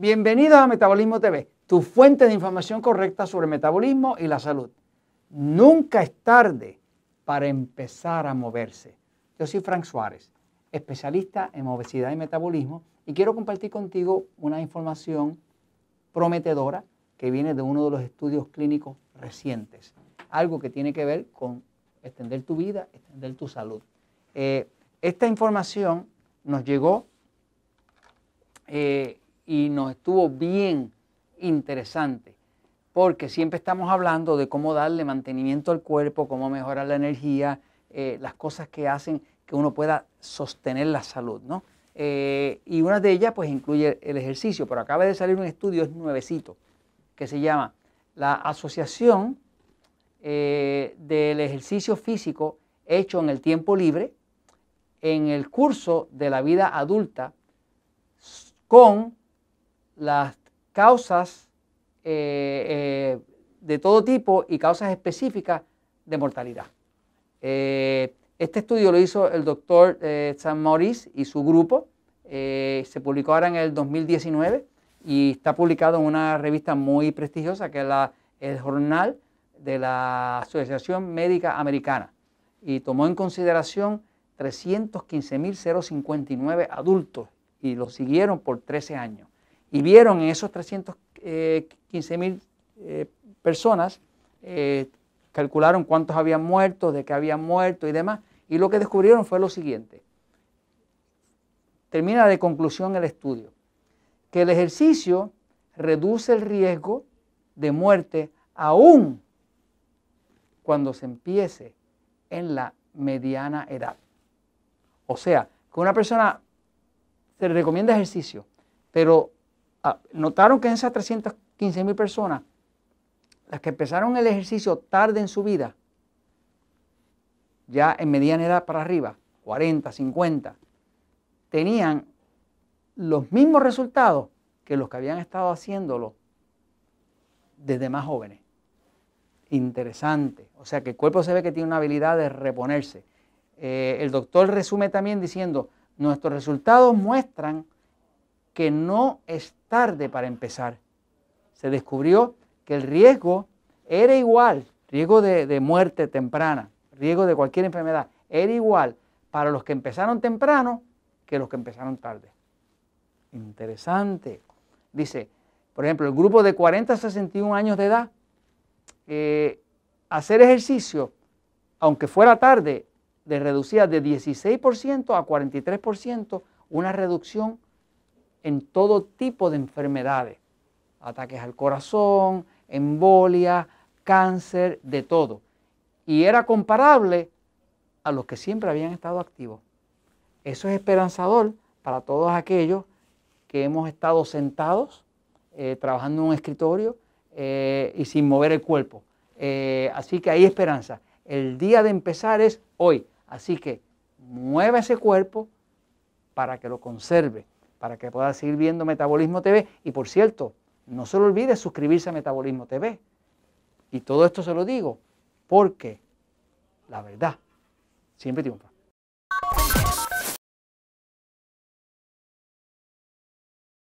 Bienvenidos a Metabolismo TV, tu fuente de información correcta sobre metabolismo y la salud. Nunca es tarde para empezar a moverse. Yo soy Frank Suárez, especialista en obesidad y metabolismo, y quiero compartir contigo una información prometedora que viene de uno de los estudios clínicos recientes. Algo que tiene que ver con extender tu vida, extender tu salud. Eh, esta información nos llegó eh, y nos estuvo bien interesante, porque siempre estamos hablando de cómo darle mantenimiento al cuerpo, cómo mejorar la energía, eh, las cosas que hacen que uno pueda sostener la salud, ¿no? y una de ellas pues incluye el ejercicio, pero acaba de salir un estudio, es nuevecito, que se llama la Asociación del Ejercicio Físico hecho en el tiempo libre en el curso de la vida adulta con las causas eh, eh, de todo tipo y causas específicas de mortalidad. Eh, este estudio lo hizo el doctor Sam Maurice y su grupo. se publicó ahora en el 2019 y está publicado en una revista muy prestigiosa que es el Jornal de la Asociación Médica Americana. Y tomó en consideración 315.059 adultos y lo siguieron por 13 años. Y vieron en esos 315.000 eh, personas, eh, calcularon cuántos habían muerto, de qué habían muerto y demás. Y lo que descubrieron fue lo siguiente. Termina de conclusión el estudio. Que el ejercicio reduce el riesgo de muerte aún cuando se empiece en la mediana edad. O sea, que una persona se le recomienda ejercicio, pero notaron que esas 315 mil personas, las que empezaron el ejercicio tarde en su vida, ya en mediana edad para arriba, 40, 50, tenían los mismos resultados que los que habían estado haciéndolo desde más jóvenes. Interesante. O sea que el cuerpo se ve que tiene una habilidad de reponerse. Eh, el doctor resume también diciendo, nuestros resultados muestran que no es tarde para empezar. Se descubrió que el riesgo era igual, riesgo de, muerte temprana, riesgo de cualquier enfermedad, era igual para los que empezaron temprano que los que empezaron tarde. Interesante. Dice, por ejemplo, el grupo de 40 a 61 años de edad, eh, hacer ejercicio, aunque fuera tarde, de reducía de 16% a 43% una reducción en todo tipo de enfermedades, ataques al corazón, embolia, cáncer, de todo. Y era comparable a los que siempre habían estado activos. Eso es esperanzador para todos aquellos que hemos estado sentados, eh, trabajando en un escritorio eh, y sin mover el cuerpo. Eh, así que hay esperanza. El día de empezar es hoy. Así que mueva ese cuerpo para que lo conserve, para que pueda seguir viendo Metabolismo TV. Y por cierto, no se lo olvide suscribirse a Metabolismo TV. Y todo esto se lo digo porque la verdad siempre triunfa.